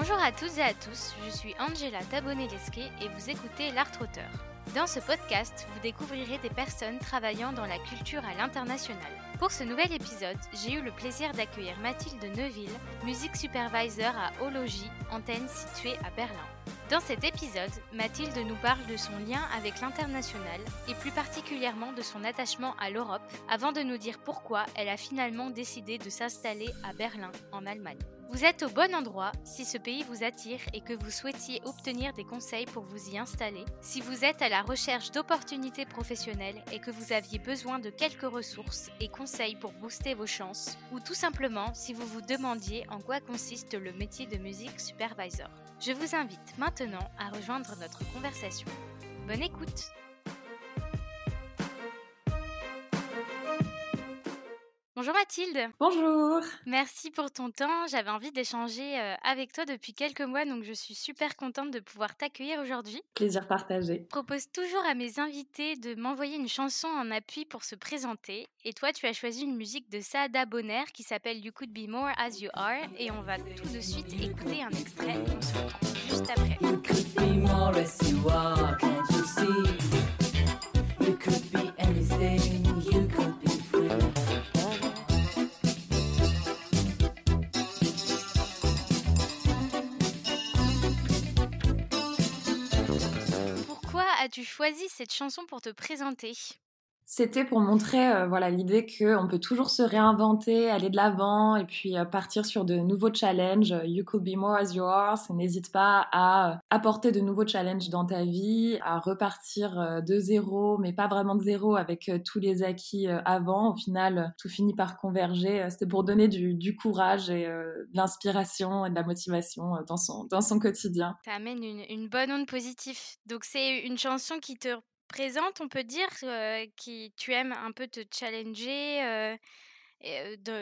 Bonjour à toutes et à tous, je suis Angela Tabonelesque et vous écoutez L'Art Auteur. Dans ce podcast, vous découvrirez des personnes travaillant dans la culture à l'international. Pour ce nouvel épisode, j'ai eu le plaisir d'accueillir Mathilde Neuville, musique supervisor à Ologie, antenne située à Berlin. Dans cet épisode, Mathilde nous parle de son lien avec l'international et plus particulièrement de son attachement à l'Europe avant de nous dire pourquoi elle a finalement décidé de s'installer à Berlin, en Allemagne. Vous êtes au bon endroit si ce pays vous attire et que vous souhaitiez obtenir des conseils pour vous y installer, si vous êtes à la recherche d'opportunités professionnelles et que vous aviez besoin de quelques ressources et conseils pour booster vos chances, ou tout simplement si vous vous demandiez en quoi consiste le métier de musique supervisor. Je vous invite maintenant à rejoindre notre conversation. Bonne écoute Bonjour Mathilde. Bonjour. Merci pour ton temps. J'avais envie d'échanger euh, avec toi depuis quelques mois, donc je suis super contente de pouvoir t'accueillir aujourd'hui. Plaisir partagé. Je propose toujours à mes invités de m'envoyer une chanson en appui pour se présenter. Et toi, tu as choisi une musique de Saada Bonner qui s'appelle You Could Be More As You Are. Et on va tout de suite écouter un extrait. On se retrouve juste après. You could be more as you are, can't you see? You could be anything, as-tu choisi cette chanson pour te présenter? C'était pour montrer euh, voilà l'idée qu'on peut toujours se réinventer, aller de l'avant et puis euh, partir sur de nouveaux challenges. You could be more as you are. N'hésite pas à euh, apporter de nouveaux challenges dans ta vie, à repartir de zéro, mais pas vraiment de zéro avec tous les acquis avant. Au final, tout finit par converger. C'était pour donner du, courage et de l'inspiration et de la motivation dans son, dans son quotidien. Ça amène une bonne onde positive. Donc c'est une chanson qui te présente, on peut dire, qui tu aimes un peu te challenger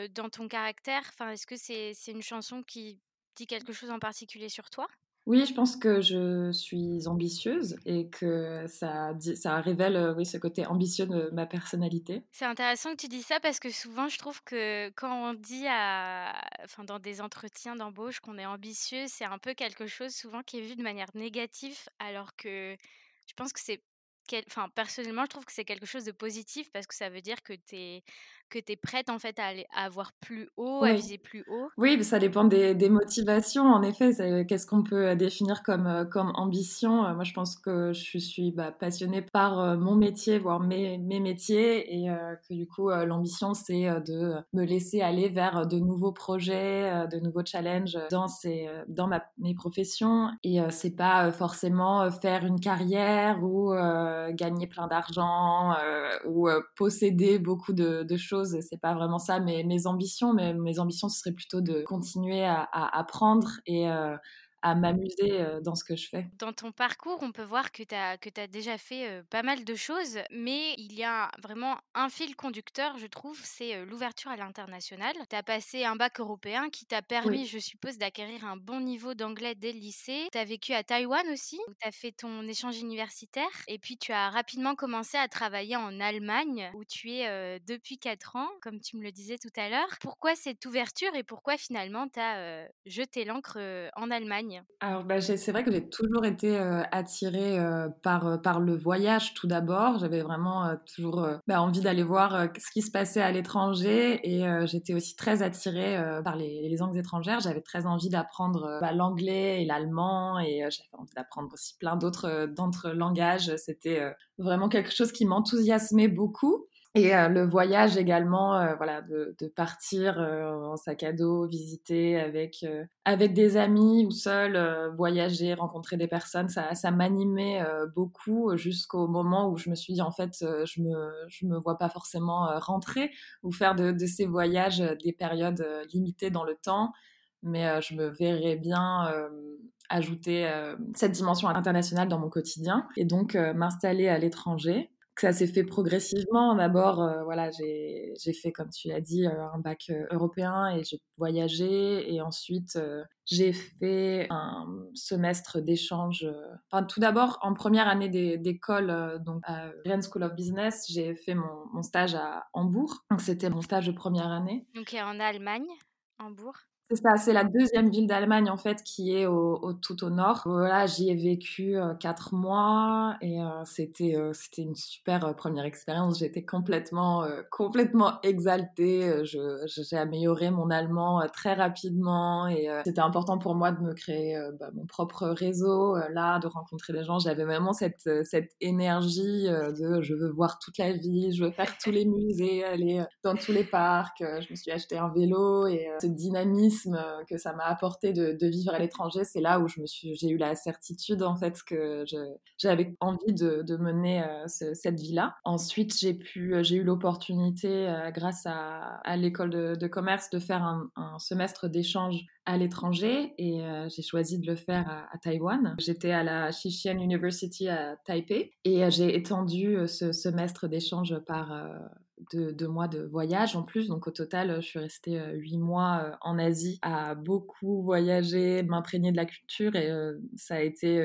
dans ton caractère? Enfin, est-ce que c'est une chanson qui dit quelque chose en particulier sur toi? Oui, je pense que je suis ambitieuse et que ça, ça révèle oui, ce côté ambitieux de ma personnalité. C'est intéressant que tu dis ça parce que souvent je trouve que quand on dit à, enfin, dans des entretiens d'embauche qu'on est ambitieux, c'est un peu quelque chose souvent qui est vu de manière négative alors que je pense que c'est personnellement, je trouve que c'est quelque chose de positif parce que ça veut dire que tu es que tu es prête en fait à, aller, à avoir plus haut, à viser plus haut? Oui, ça dépend des, des motivations. En effet, qu'est-ce qu'on peut définir comme, euh, comme ambition? Euh, Moi, je pense que je suis bah, passionnée par euh, mon métier, voire mes, mes métiers, et que du coup, l'ambition, c'est de me laisser aller vers de nouveaux projets, de nouveaux challenges dans, ces, dans ma, mes professions. Et c'est pas forcément faire une carrière ou gagner plein d'argent ou posséder beaucoup de, de choses c'est pas vraiment ça mes, mes ambitions, mais mes ambitions, ce serait plutôt de continuer à, apprendre et euh, à m'amuser dans ce que je fais. Dans ton parcours, on peut voir que tu as, que as déjà fait pas mal de choses, mais il y a vraiment un fil conducteur, je trouve, c'est l'ouverture à l'international. Tu as passé un bac européen qui t'a permis, je suppose, d'acquérir un bon niveau d'anglais dès le lycée. Tu as vécu à Taïwan aussi, où tu as fait ton échange universitaire, et puis tu as rapidement commencé à travailler en Allemagne, où tu es depuis 4 ans, comme tu me le disais tout à l'heure. Pourquoi cette ouverture et pourquoi finalement tu as jeté l'encre en Allemagne? Alors, bah, c'est vrai que j'ai toujours été euh, attirée euh, par, euh, par le voyage tout d'abord. J'avais vraiment toujours bah, envie d'aller voir ce qui se passait à l'étranger et j'étais aussi très attirée par les, langues étrangères. J'avais très envie d'apprendre bah, l'anglais et l'allemand et j'avais envie d'apprendre aussi plein d'autres langages. C'était vraiment quelque chose qui m'enthousiasmait beaucoup. Et euh, le voyage également, euh, voilà, de, partir euh, en sac à dos, visiter avec avec des amis ou seul, voyager, rencontrer des personnes, ça, ça m'animait beaucoup jusqu'au moment où je me suis dit en fait, je me je me vois pas forcément rentrer ou faire de ces voyages des périodes limitées dans le temps, mais je me verrais bien ajouter cette dimension internationale dans mon quotidien et donc m'installer à l'étranger ça s'est fait progressivement. D'abord, euh, voilà, j'ai fait, comme tu l'as dit, euh, un bac euh, européen et j'ai voyagé. Et ensuite, j'ai fait un semestre d'échange. Enfin, tout d'abord, en première année d'école, donc à Rennes School of Business, j'ai fait mon, mon, stage à Hambourg. Donc, c'était mon stage de première année. Donc, en Allemagne, Hambourg? C'est ça, c'est la deuxième ville d'Allemagne en fait qui est au, tout au nord. Voilà, j'y ai vécu euh, quatre mois et euh, c'était euh, c'était une super première expérience. J'étais complètement complètement exaltée. j'ai amélioré mon allemand très rapidement et c'était important pour moi de me créer bah, mon propre réseau là, de rencontrer des gens. J'avais vraiment cette cette énergie de je veux voir toute la ville, je veux faire tous les musées, aller dans tous les parcs. Je me suis acheté un vélo et ce dynamisme euh, que ça m'a apporté de, vivre à l'étranger, c'est là où j'ai eu la certitude en fait que j'avais envie de, mener euh, cette vie-là. Ensuite, j'ai j'ai eu l'opportunité, euh, grâce à, l'école de, commerce, de faire un, semestre d'échange à l'étranger et j'ai choisi de le faire à, Taïwan. J'étais à la Xixian University à Taipei et j'ai étendu ce semestre d'échange par de deux mois de voyage en plus. Donc au total, je suis restée euh, huit mois euh, en Asie à beaucoup voyager, m'imprégner de la culture et euh, ça a été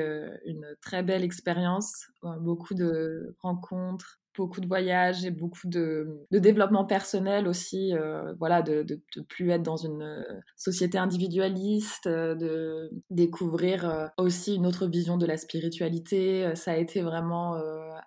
une très belle expérience. Beaucoup de rencontres, beaucoup de voyages et beaucoup de, développement personnel aussi, euh, voilà, de, ne plus être dans une euh, société individualiste, euh, de découvrir aussi une autre vision de la spiritualité. Ça a été vraiment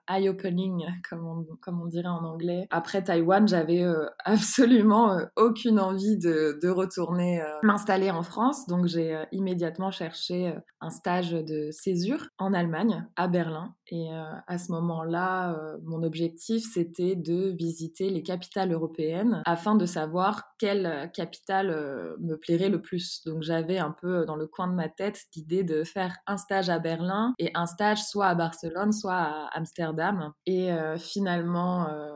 eye-opening, comme on, comme on dirait en anglais. Après Taïwan, j'avais absolument aucune envie de, de retourner m'installer en France, donc j'ai immédiatement cherché un stage de césure en Allemagne, à Berlin. Et à ce moment-là, mon objectif c'était de visiter les capitales européennes afin de savoir quelle capitale euh, me plairait le plus. Donc j'avais un peu dans le coin de ma tête l'idée de faire un stage à Berlin et un stage soit à Barcelone, soit à Amsterdam. Et euh, finalement, euh,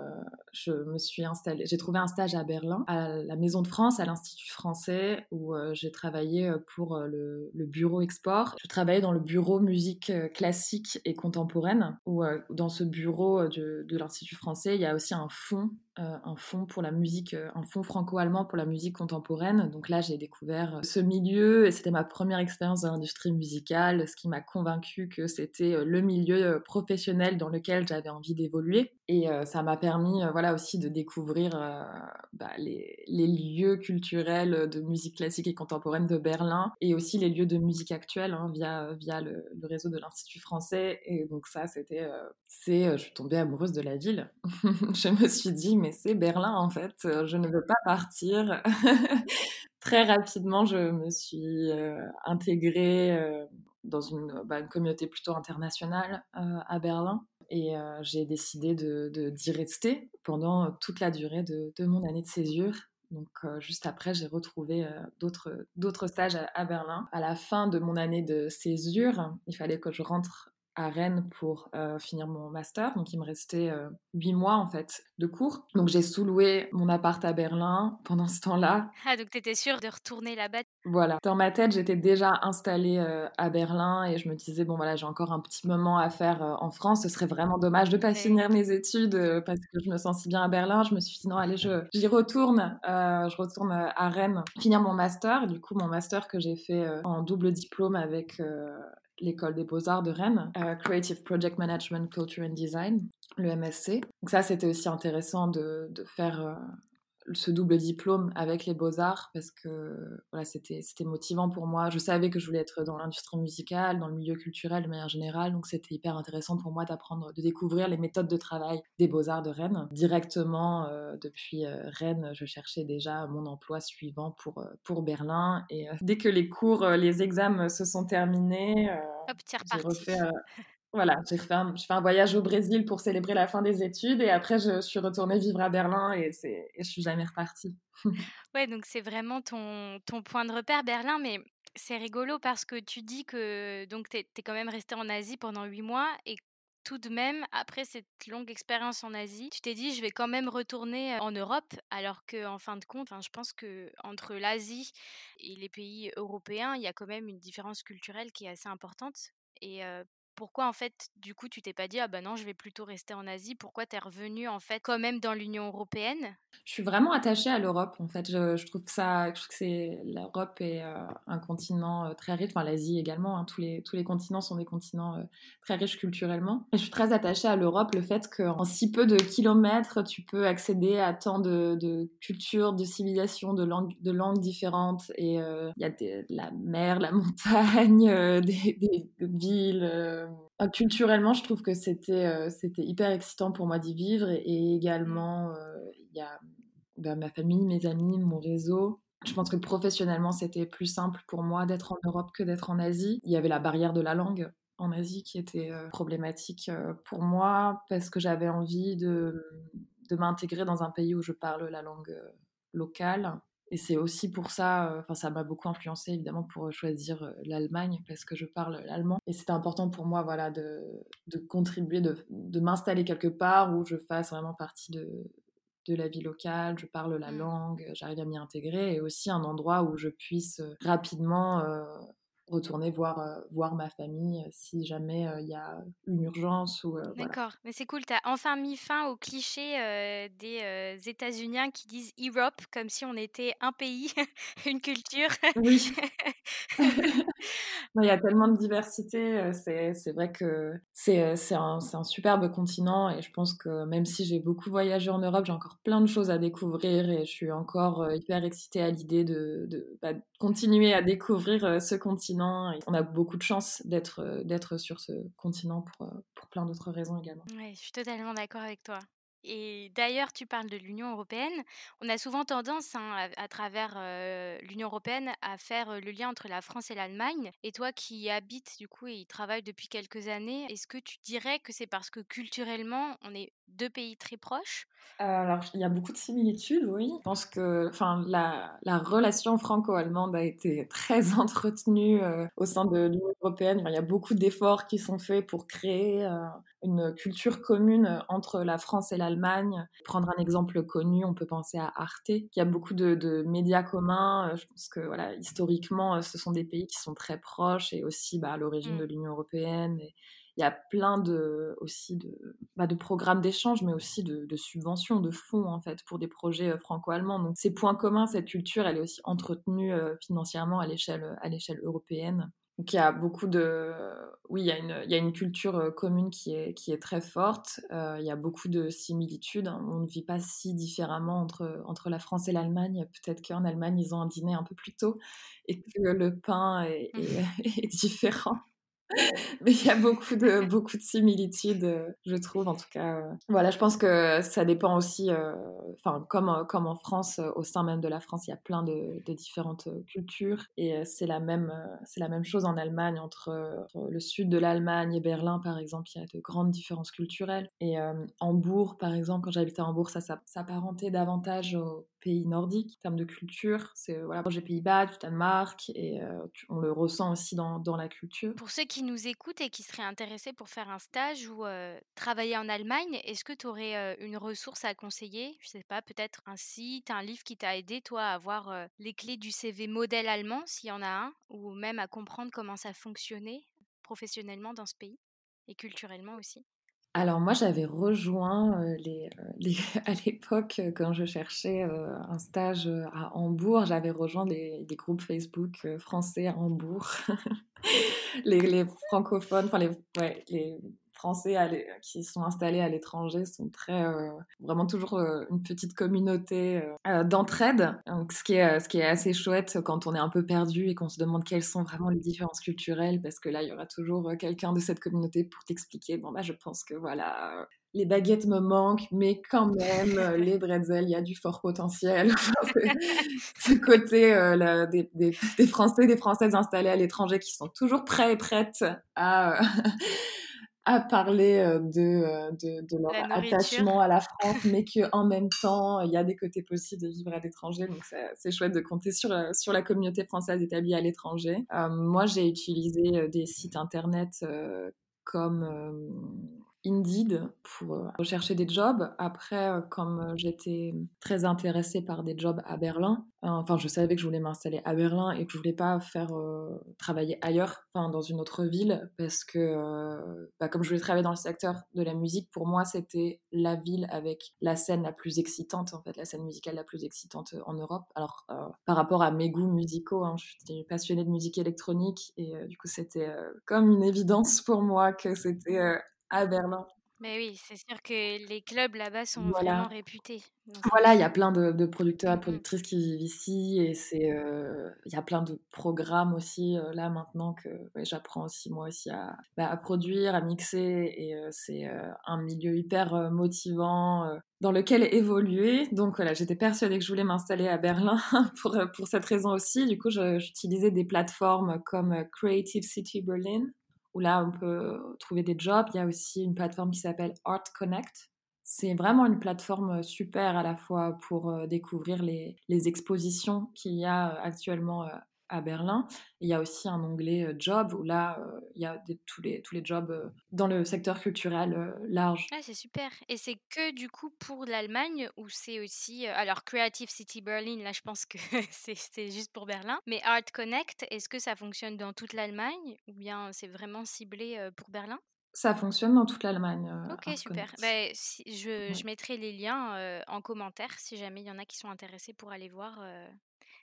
je me suis installée, j'ai trouvé un stage à Berlin, à la Maison de France, à l'Institut français, où j'ai travaillé pour le, le, bureau export. Je travaillais dans le bureau musique classique et contemporaine, où dans ce bureau de, de l'Institut français, il y a aussi un fonds euh, un fonds pour la musique, euh, un fonds franco-allemand pour la musique contemporaine. Donc là, j'ai découvert euh, ce milieu et c'était ma première expérience dans l'industrie musicale, ce qui m'a convaincu que c'était le milieu professionnel dans lequel j'avais envie d'évoluer. Et ça m'a permis, voilà, aussi de découvrir bah, les, lieux culturels de musique classique et contemporaine de Berlin et aussi les lieux de musique actuelle hein, via, via le, le, réseau de l'Institut français. Et donc ça, c'était, c'est, je suis tombée amoureuse de la ville. je me suis dit mais c'est Berlin en fait, euh, je ne veux pas partir. Très rapidement, je me suis euh, intégrée euh, dans bah, une, communauté plutôt internationale à Berlin et j'ai décidé d'y de, rester pendant toute la durée de, mon année de césure. Donc juste après, j'ai retrouvé d'autres stages à, Berlin. À la fin de mon année de césure, il fallait que je rentre à Rennes pour euh, finir mon master. Donc il me restait euh, huit mois en fait de cours. Donc j'ai sous-loué mon appart à Berlin pendant ce temps-là. Ah donc t'étais sûre de retourner là-bas? Voilà. Dans ma tête j'étais déjà installée euh, à Berlin et je me disais bon voilà j'ai encore un petit moment à faire en France. Ce serait vraiment dommage de pas finir mes études parce que je me sens si bien à Berlin. Je me suis dit non allez je j'y retourne. je retourne à Rennes finir mon master. Du coup mon master que j'ai fait en double diplôme avec l'école des beaux-arts de Rennes, euh, Creative Project Management, Culture and Design, le MSC. Donc ça, c'était aussi intéressant de, de faire euh, ce double diplôme avec les beaux-arts parce que voilà, c'était, motivant pour moi. Je savais que je voulais être dans l'industrie musicale, dans le milieu culturel de manière générale, donc c'était hyper intéressant pour moi d'apprendre, de découvrir les méthodes de travail des beaux-arts de Rennes. Directement, euh, depuis euh, Rennes, je cherchais déjà mon emploi suivant pour, euh, pour Berlin et dès que les cours, les examens se sont terminés, j'ai refait voilà, j'ai fait, un, un voyage au Brésil pour célébrer la fin des études et après je suis retournée vivre à Berlin et, c'est, et je suis jamais repartie. ouais, donc c'est vraiment ton, ton point de repère Berlin, mais c'est rigolo parce que tu dis que donc tu es, quand même resté en Asie pendant huit mois et tout de même, après cette longue expérience en Asie, tu t'es dit je vais quand même retourner en Europe, alors que en fin de compte, je pense que entre l'Asie et les pays européens, il y a quand même une différence culturelle qui est assez importante. Et pourquoi en fait, du coup, tu t'es pas dit ah bah non, je vais plutôt rester en Asie Pourquoi tu es revenu en fait quand même dans l'Union européenne? Je suis vraiment attachée à l'Europe en fait. Je, trouve que ça, je trouve que c'est l'Europe est euh, un continent euh, très riche, enfin l'Asie également. Hein. tous les tous les continents sont des continents euh, très riches culturellement. Et je suis très attachée à l'Europe, le fait qu'en si peu de kilomètres, tu peux accéder à tant de, cultures, de civilisations, de langues, différentes. Et il y a la mer, la montagne, des, villes euh, culturellement, je trouve que c'était euh, c'était hyper excitant pour moi d'y vivre et, également euh, il y a bah, ma famille, mes amis, mon réseau. Je pense que professionnellement, c'était plus simple pour moi d'être en Europe que d'être en Asie. Il y avait la barrière de la langue en Asie qui était problématique pour moi parce que j'avais envie de, de m'intégrer dans un pays où je parle la langue locale et c'est aussi pour ça, euh, enfin ça m'a beaucoup influencé évidemment pour choisir euh, l'Allemagne parce que je parle l'allemand. Et c'était important pour moi voilà, de, de contribuer, de, de m'installer quelque part où je fasse vraiment partie de, de la vie locale, je parle la mmh. langue, j'arrive à m'y intégrer et aussi un endroit où je puisse euh, rapidement retourner voir, euh, voir ma famille euh, si jamais euh, il y a une urgence. ou D'accord, mais c'est cool, tu as enfin mis fin au cliché des États-Unis qui disent Europe comme si on était un pays, une culture. Oui. Il y a tellement de diversité, c'est vrai que c'est un, un, superbe continent et je pense que même si j'ai beaucoup voyagé en Europe, j'ai encore plein de choses à découvrir et je suis encore hyper excitée à l'idée de, de bah, continuer à découvrir ce continent on a beaucoup de chance d'être euh, d'être sur ce continent pour, euh, pour plein d'autres raisons également. Oui, je suis totalement d'accord avec toi. Et d'ailleurs, tu parles de l'Union européenne. On a souvent tendance, hein, à, travers euh, l'Union européenne, à faire le lien entre la France et l'Allemagne. Et toi qui y habites, du coup, et y travailles depuis quelques années, est-ce que tu dirais que c'est parce que culturellement, on est deux pays très proches? Euh, alors, il y a beaucoup de similitudes, oui. Je pense que enfin, la, la relation franco-allemande a été très entretenue euh, au sein de l'Union européenne. il y a beaucoup d'efforts qui sont faits pour créer euh, une culture commune entre la France et l'Allemagne. Prendre un exemple connu, on peut penser à Arte, qui a beaucoup de, de médias communs. Je pense que voilà, historiquement, ce sont des pays qui sont très proches et aussi bah, à l'origine mmh. de l'Union européenne. Et, il y a plein de, aussi de, bah, de programmes d'échange, mais aussi de, subventions, de fonds, en fait, pour des projets euh, franco-allemands. Donc, ces points communs, cette culture, elle est aussi entretenue euh, financièrement à l'échelle, à l'échelle européenne. Donc, il y a beaucoup de. Oui, il y a une, il y a une culture euh, commune qui est, qui est très forte. il y a beaucoup de similitudes. On ne vit pas si différemment entre, entre la France et l'Allemagne. Peut-être qu'en Allemagne, ils ont un dîner un peu plus tôt et que le pain est, est différent. Mais il y a beaucoup de, beaucoup de similitudes, euh, je trouve, en tout cas. Euh. Voilà, je pense que ça dépend aussi, euh, enfin, comme, comme en France, au sein même de la France, il y a plein de, différentes cultures. Et c'est la, même, c'est la même chose en Allemagne, entre, le sud de l'Allemagne et Berlin, par exemple, il y a de grandes différences culturelles. Et Hambourg, par exemple, quand j'habitais à Hambourg, ça s'apparentait davantage au pays nordiques en termes de culture. C'est voilà, j'ai Pays-Bas, du Danemark, et on le ressent aussi dans, dans la culture. Pour ceux qui nous écoutent et qui seraient intéressés pour faire un stage ou travailler en Allemagne, est-ce que tu aurais une ressource à conseiller? Je sais pas, peut-être un site, un livre qui t'a aidé, toi, à avoir les clés du CV modèle allemand, s'il y en a un, ou même à comprendre comment ça fonctionnait professionnellement dans ce pays et culturellement aussi? Alors moi, j'avais rejoint les, à l'époque, quand je cherchais un stage à Hambourg, j'avais rejoint des, groupes Facebook français à Hambourg. les, francophones, enfin les, ouais, les Français qui sont installés à l'étranger sont très vraiment toujours une petite communauté d'entraide. Donc ce qui est ce qui est assez chouette quand on est un peu perdu et qu'on se demande quelles sont vraiment les différences culturelles parce que là il y aura toujours quelqu'un de cette communauté pour t'expliquer. Bon bah je pense que voilà les baguettes me manquent, mais quand même, les bretzels, il y a du fort potentiel. ce côté euh, des, des, des, Français, des Françaises installées à l'étranger qui sont toujours prêts et prêtes à, à parler euh, de, euh, de, de leur attachement à la France, mais qu'en même temps, il y a des côtés possibles de vivre à l'étranger. Donc, c'est chouette de compter sur, sur la communauté française établie à l'étranger. moi, j'ai utilisé des sites internet comme Indeed pour rechercher des jobs. Après, comme j'étais très intéressée par des jobs à Berlin, enfin, je savais que je voulais m'installer à Berlin et que je voulais pas faire travailler ailleurs, enfin, dans une autre ville, parce que, bah, comme je voulais travailler dans le secteur de la musique, pour moi, c'était la ville avec la scène la plus excitante, en fait, la scène musicale la plus excitante en Europe. Alors, par rapport à mes goûts musicaux, hein, je suis passionnée de musique électronique et du coup, c'était comme une évidence pour moi que c'était à Berlin. Mais oui, c'est sûr que les clubs là-bas sont vraiment réputés. Voilà, il y a plein de, producteurs et mmh productrices qui vivent ici et c'est, il y a plein de programmes aussi là maintenant que j'apprends aussi moi aussi à, bah, à, produire, à mixer et c'est un milieu hyper motivant dans lequel évoluer. Donc voilà, j'étais persuadée que je voulais m'installer à Berlin pour, pour cette raison aussi. Du coup, j'utilisais des plateformes comme Creative City Berlin là, on peut trouver des jobs. Il y a aussi une plateforme qui s'appelle Art Connect. C'est vraiment une plateforme super à la fois pour découvrir les, les expositions qu'il y a actuellement à Berlin. il y a aussi un onglet euh, job où là, euh, il y a tous, les, tous les jobs euh, dans le secteur culturel large. Ah, c'est super. Et c'est que du coup pour l'Allemagne ou c'est aussi. alors, Creative City Berlin, là, je pense que c'est juste pour Berlin. Mais Art Connect, est-ce que ça fonctionne dans toute l'Allemagne ou bien c'est vraiment ciblé pour Berlin? Ça fonctionne dans toute l'Allemagne. ok, super. Bah, je, je, mettrai les liens en commentaire si jamais il y en a qui sont intéressés pour aller voir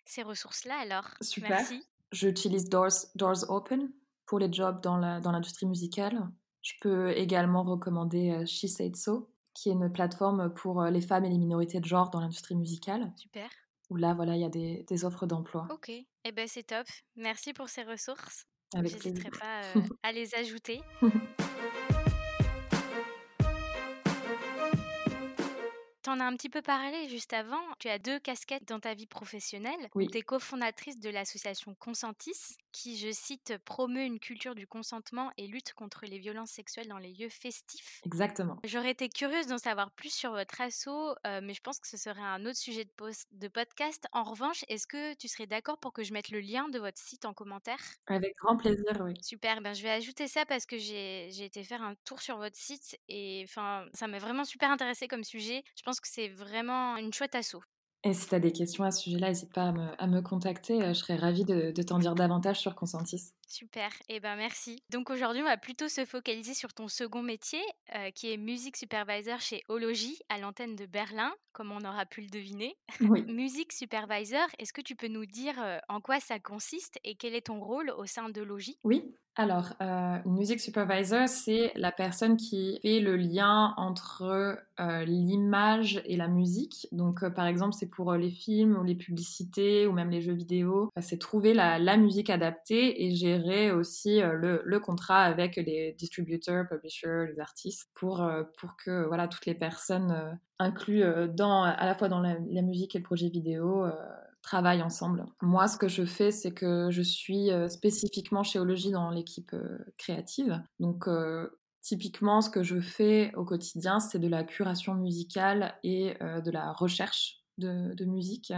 ces ressources-là alors? Super. Merci. J'utilise Doors, Doors Open pour les jobs dans l'industrie dans musicale. Je peux également recommander euh, She Said So, qui est une plateforme pour euh, les femmes et les minorités de genre dans l'industrie musicale. Super. Où là, voilà, il y a des, des offres d'emploi. Ok, et eh ben c'est top. Merci pour ces ressources. Je n'hésiterai pas euh, à les ajouter. en as un petit peu parlé juste avant. Tu as deux casquettes dans ta vie professionnelle. Oui. Tu es cofondatrice de l'association Consentis, qui, je cite, promeut une culture du consentement et lutte contre les violences sexuelles dans les lieux festifs. Exactement. J'aurais été curieuse d'en savoir plus sur votre asso, euh, mais je pense que ce serait un autre sujet de, post, de podcast. En revanche, est-ce que tu serais d'accord pour que je mette le lien de votre site en commentaire? Avec grand plaisir, oui. Super, ben, je vais ajouter ça parce que j'ai été faire un tour sur votre site et enfin, ça m'a vraiment super intéressé comme sujet. Je pense que c'est vraiment une chouette assaut. Et si tu as des questions à ce sujet-là, n'hésite pas à me, contacter. Euh, je serais ravie de, t'en dire davantage sur Consentis. Super, et eh ben merci. Donc aujourd'hui, on va plutôt se focaliser sur ton second métier, euh, qui est music supervisor chez Ology, à l'antenne de Berlin, comme on aura pu le deviner. Oui. music supervisor, est-ce que tu peux nous dire euh, en quoi ça consiste et quel est ton rôle au sein d'Ology Oui, alors, euh, music supervisor, c'est la personne qui fait le lien entre euh, l'image et la musique. Donc, euh, par exemple, c'est pour les films ou les publicités ou même les jeux vidéo. c'est trouver la, musique adaptée et gérer aussi le, contrat avec les distributeurs, publishers, les artistes pour, pour que voilà, toutes les personnes incluses dans, à la fois dans la musique et le projet vidéo travaillent ensemble. Moi, ce que je fais, c'est que je suis euh, spécifiquement chez Ologie dans l'équipe euh, créative. Donc, euh, typiquement, ce que je fais au quotidien, c'est de la curation musicale et de la recherche de, musique.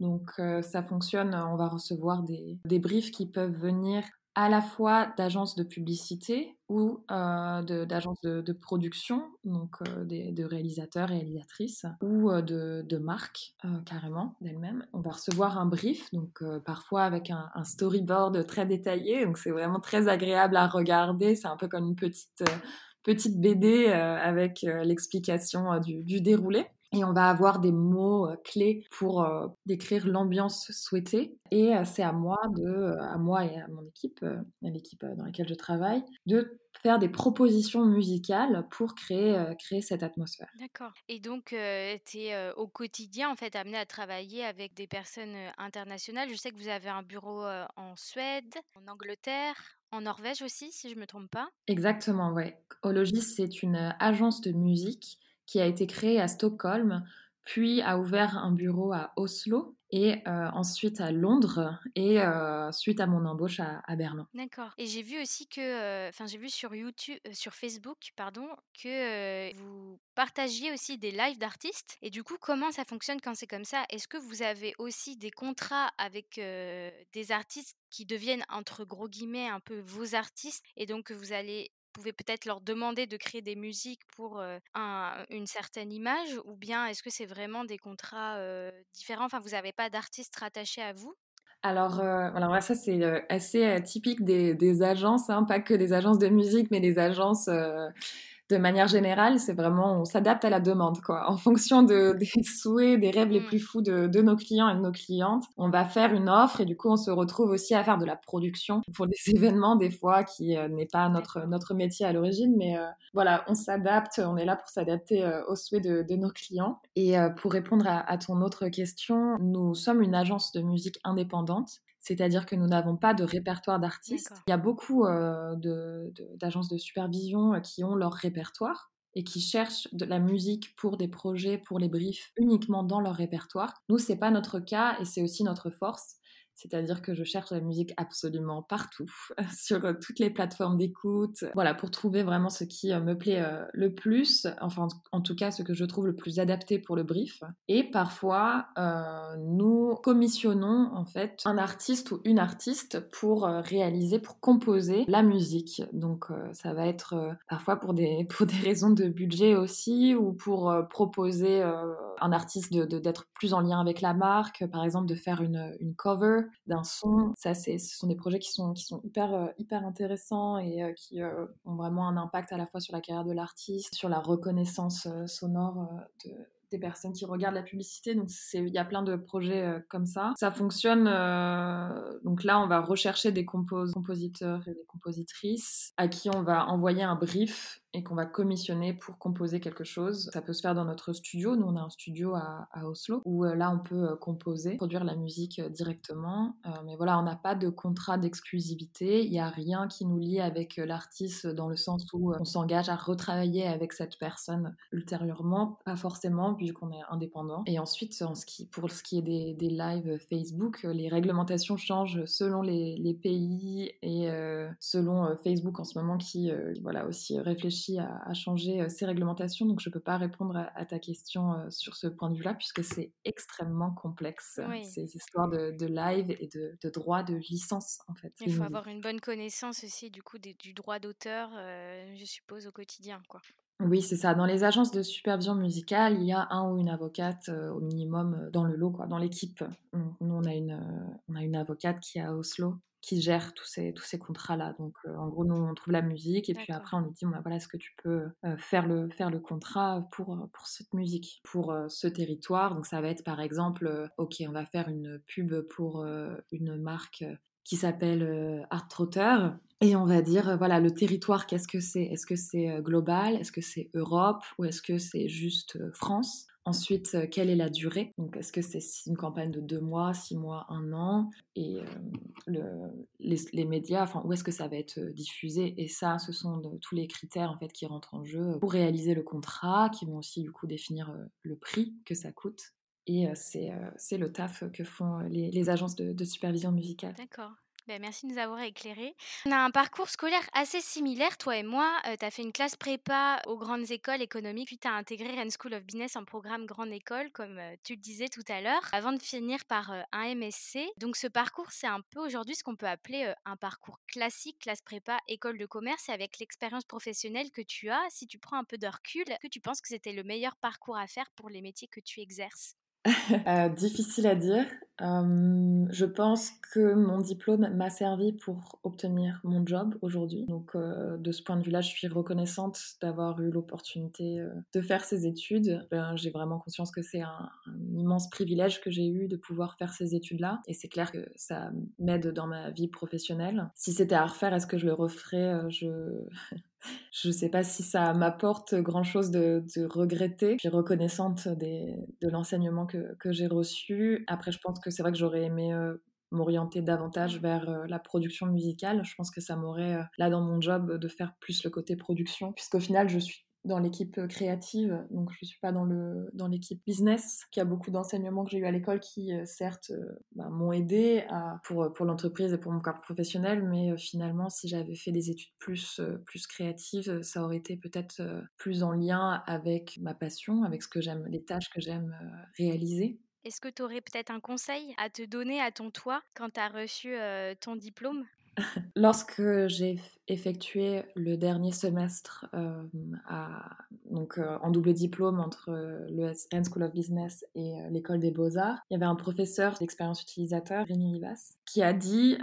Donc, ça fonctionne, on va recevoir des, des briefs qui peuvent venir à la fois d'agences de publicité ou euh, d'agences de, production, donc euh, de réalisateurs réalisatrices, ou euh, de, de, marques carrément d'elles-mêmes. On va recevoir un brief, donc parfois avec un, storyboard très détaillé, donc c'est vraiment très agréable à regarder. C'est un peu comme une petite petite BD avec l'explication du, du, déroulé et on va avoir des mots euh, clés pour euh, décrire l'ambiance souhaitée. Et euh, c'est à moi de, à moi et à mon équipe, à l'équipe dans laquelle je travaille, de faire des propositions musicales pour créer, créer cette atmosphère. D'accord. Et donc, tu es au quotidien, en fait, amené à travailler avec des personnes internationales. Je sais que vous avez un bureau en Suède, en Angleterre, en Norvège aussi, si je ne me trompe pas. Exactement, oui. Ologis, c'est une agence de musique qui a été créé à Stockholm, puis a ouvert un bureau à Oslo et euh, ensuite à Londres et euh, suite à mon embauche à, Berlin. D'accord. Et j'ai vu aussi que, euh, enfin j'ai vu sur YouTube, sur Facebook, pardon, que vous partagiez aussi des lives d'artistes. Et du coup, comment ça fonctionne quand c'est comme ça? Est-ce que vous avez aussi des contrats avec des artistes qui deviennent entre gros guillemets un peu vos artistes et donc que vous allez pouvez peut-être leur demander de créer des musiques pour une certaine image ou bien est-ce que c'est vraiment des contrats différents? Enfin, vous n'avez pas d'artistes rattachés à vous? Alors, alors ça c'est assez typique des, agences, hein, pas que des agences de musique, mais des agences de manière générale, c'est vraiment, on s'adapte à la demande, quoi. En fonction de, des souhaits, des rêves les mm. plus fous de, de, nos clients et de nos clientes, on va faire une offre et du coup, on se retrouve aussi à faire de la production pour des événements, des fois, qui euh, n'est pas notre, notre métier à l'origine, mais euh, voilà, on s'adapte, on est là pour s'adapter euh, aux souhaits de, de, nos clients. Et pour répondre à, à ton autre question, nous sommes une agence de musique indépendante c'est-à-dire que nous n'avons pas de répertoire d'artistes. Il y a beaucoup euh, d'agences de, supervision euh, qui ont leur répertoire et qui cherchent de la musique pour des projets, pour les briefs uniquement dans leur répertoire. Nous, c'est pas notre cas et c'est aussi notre force c'est-à-dire que je cherche la musique absolument partout, sur euh, toutes les plateformes d'écoute, voilà, pour trouver vraiment ce qui euh, me plaît euh, le plus, enfin en tout cas ce que je trouve le plus adapté pour le brief. Et parfois, nous commissionnons en fait un artiste ou une artiste pour réaliser, pour composer la musique. Donc ça va être parfois pour des, pour des raisons de budget aussi, ou pour proposer un artiste d'être de, plus en lien avec la marque, par exemple de faire une, une cover d'un son. Ça, ce sont des projets qui sont, qui sont hyper, euh, hyper intéressants et euh, qui euh, ont vraiment un impact à la fois sur la carrière de l'artiste, sur la reconnaissance sonore de, des personnes qui regardent la publicité. Donc, il y a plein de projets comme ça. Ça fonctionne. donc là, on va rechercher des compositeurs et des compositrices à qui on va envoyer un brief et qu'on va commissionner pour composer quelque chose. Ça peut se faire dans notre studio. Nous, on a un studio à, Oslo où euh, là, on peut euh, composer, produire la musique euh, directement. mais voilà, on n'a pas de contrat d'exclusivité. Il n'y a rien qui nous lie avec l'artiste dans le sens où on s'engage à retravailler avec cette personne ultérieurement. Pas forcément, puisqu'on est indépendant. Et ensuite, pour ce qui est des, des lives Facebook, les réglementations changent selon les, les pays et selon Facebook en ce moment qui, voilà, aussi réfléchit à, changer ces réglementations, donc je ne peux pas répondre à, ta question sur ce point de vue-là, puisque c'est extrêmement complexe, ces histoires de, live et de, de, droit de licence, en fait. Il faut avoir une bonne connaissance aussi, du coup, du droit d'auteur, je suppose, au quotidien, quoi. Oui, c'est ça. Dans les agences de supervision musicale, il y a un ou une avocate au minimum dans le lot, quoi, dans l'équipe. Nous, on a une, on a une avocate qui est à Oslo qui gère tous ces, tous ces contrats-là. Donc, en gros, nous, on trouve la musique et puis après, on lui dit, bah, voilà, est-ce que tu peux faire, le, faire le contrat pour, pour cette musique, pour ce territoire Donc, ça va être, par exemple, OK, on va faire une pub pour une marque qui s'appelle Art Trotter. Et on va dire, voilà, le territoire, qu'est-ce que c'est? Est-ce que c'est global? Est-ce que c'est Europe? Ou est-ce que c'est juste France? Ensuite, euh, quelle est la durée? Donc, est-ce que c'est une campagne de deux mois, six mois, un an? Et euh, les, médias, enfin, où est-ce que ça va être euh, diffusé? Et ça, ce sont tous les critères en fait qui rentrent en jeu pour réaliser le contrat, qui vont aussi du coup définir le prix que ça coûte. Et c'est le taf que font les, agences de supervision musicale. D'accord. Ben, merci de nous avoir éclairés. On a un parcours scolaire assez similaire, toi et moi. Euh, tu as fait une classe prépa aux grandes écoles économiques, puis tu as intégré Rennes School of Business en programme grande école, comme euh, tu le disais tout à l'heure, avant de finir par euh, un MSC. Donc ce parcours, c'est un peu aujourd'hui ce qu'on peut appeler un parcours classique, classe prépa, école de commerce, et avec l'expérience professionnelle que tu as, si tu prends un peu de recul, que tu penses que c'était le meilleur parcours à faire pour les métiers que tu exerces? euh, difficile à dire. Euh, je pense que mon diplôme m'a servi pour obtenir mon job aujourd'hui. Donc, euh, de ce point de vue-là, je suis reconnaissante d'avoir eu l'opportunité de faire ces études. Ben, j'ai vraiment conscience que c'est un, immense privilège que j'ai eu de pouvoir faire ces études-là. Et c'est clair que ça m'aide dans ma vie professionnelle. Si c'était à refaire, est-ce que je le referais? Je... Je ne sais pas si ça m'apporte grand-chose de, regretter. Je suis reconnaissante de l'enseignement que, j'ai reçu. Après, je pense que c'est vrai que j'aurais aimé euh, m'orienter davantage vers euh, la production musicale. Je pense que ça m'aurait, euh, là dans mon job, de faire plus le côté production, puisqu'au final, je suis dans l'équipe créative, donc je ne suis pas dans, dans l'équipe business, qui a beaucoup d'enseignements que j'ai eu à l'école qui, certes, bah, m'ont aidé pour, pour l'entreprise et pour mon corps professionnel, mais finalement, si j'avais fait des études plus, plus créatives, ça aurait été peut-être plus en lien avec ma passion, avec ce que j'aime, les tâches que j'aime réaliser. Est-ce que tu aurais peut-être un conseil à te donner à ton toi quand tu as reçu ton diplôme? Lorsque j'ai effectué le dernier semestre euh, donc, euh, en double diplôme entre euh, le School of Business et l'école des beaux-arts, il y avait un professeur d'expérience utilisateur, Rémi Rivas, qui a dit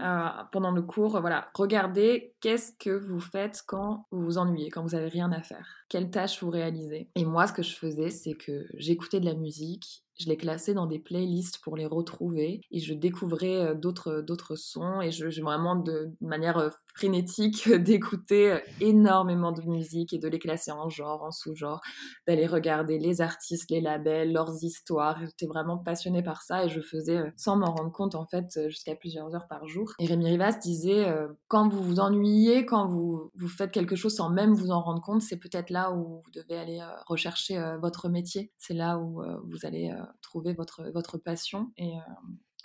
pendant le cours, voilà, regardez qu'est-ce que vous faites quand vous vous ennuyez, quand vous n'avez rien à faire, quelles tâches vous réalisez. Et moi, ce que je faisais, c'est que j'écoutais de la musique je les classais dans des playlists pour les retrouver et je découvrais d'autres d'autres sons et je, vraiment de manière frénétique d'écouter euh, énormément de musique et de les classer en genre, en sous-genre, d'aller regarder les artistes, les labels, leurs histoires. J'étais vraiment passionnée par ça et je faisais, euh, sans m'en rendre compte, en fait, euh, jusqu'à plusieurs heures par jour. Et Rémi Rivas disait, quand vous vous ennuyez, quand vous, vous faites quelque chose sans même vous en rendre compte, c'est peut-être là où vous devez aller rechercher votre métier. C'est là où vous allez trouver votre, votre passion. Et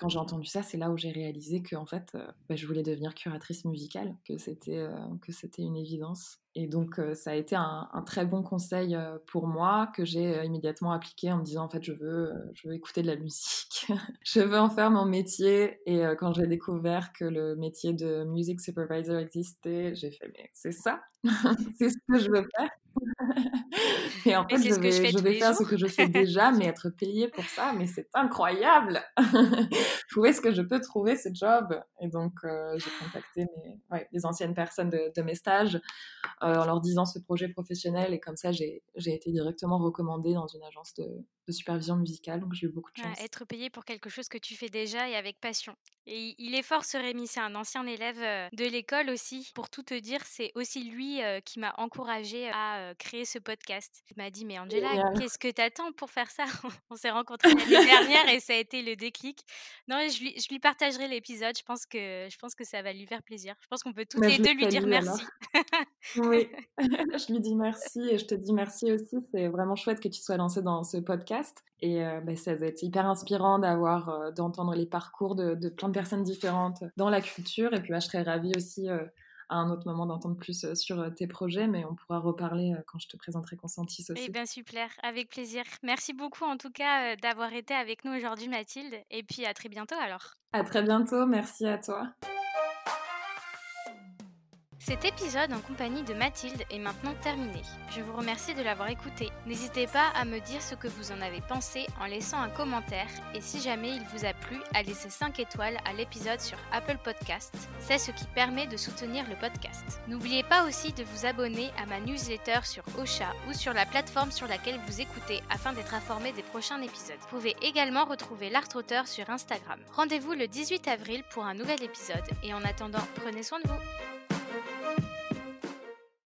quand j'ai entendu ça, c'est là où j'ai réalisé que en fait, euh, bah, je voulais devenir curatrice musicale, que c'était euh, que c'était une évidence. Et donc, euh, ça a été un, très bon conseil pour moi que j'ai immédiatement appliqué en me disant en fait, je veux je veux écouter de la musique, je veux en faire mon métier. Et quand j'ai découvert que le métier de music supervisor existait, j'ai fait mais c'est ça, c'est ce que je veux faire. Et en fait, je vais, je, vais faire ce que je fais déjà, mais être payée pour ça, mais c'est incroyable. Où est-ce que je peux trouver ce job? Et donc, euh, j'ai contacté mes, les anciennes personnes de, mes stages euh, en leur disant ce projet professionnel, et comme ça, j'ai été directement recommandée dans une agence de, supervision musicale, donc j'ai eu beaucoup de chance. être payé pour quelque chose que tu fais déjà et avec passion. Et il est fort ce Rémi, c'est un ancien élève euh, de l'école aussi. Pour tout te dire, c'est aussi lui qui m'a encouragé à créer ce podcast. Il m'a dit, mais Angela, qu'est-ce que t'attends pour faire ça? On s'est rencontrés l'année dernière et ça a été le déclic. Non, je lui, je lui partagerai l'épisode. Je pense que je pense que ça va lui faire plaisir. Je pense qu'on peut toutes bah, les deux lui dire merci. oui, je lui dis merci et je te dis merci aussi. C'est vraiment chouette que tu sois lancée dans ce podcast. Et euh, bah, ça va être hyper inspirant d'avoir, euh, d'entendre les parcours de, de, plein de personnes différentes dans la culture. Et puis, bah, je serais ravie aussi euh, à un autre moment d'entendre plus sur tes projets, mais on pourra reparler quand je te présenterai Consentis aussi. Eh bien, super, avec plaisir. Merci beaucoup en tout cas d'avoir été avec nous aujourd'hui, Mathilde, et puis à très bientôt alors. À très bientôt, merci à toi. Cet épisode en compagnie de Mathilde est maintenant terminé. Je vous remercie de l'avoir écouté. N'hésitez pas à me dire ce que vous en avez pensé en laissant un commentaire et si jamais il vous a plu, à laisser 5 étoiles à l'épisode sur Apple Podcast. C'est ce qui permet de soutenir le podcast. N'oubliez pas aussi de vous abonner à ma newsletter sur Ocha ou sur la plateforme sur laquelle vous écoutez afin d'être informé des prochains épisodes. Vous pouvez également retrouver l'Art Auteur sur Instagram. Rendez-vous le 18 avril pour un nouvel épisode et en attendant, prenez soin de vous.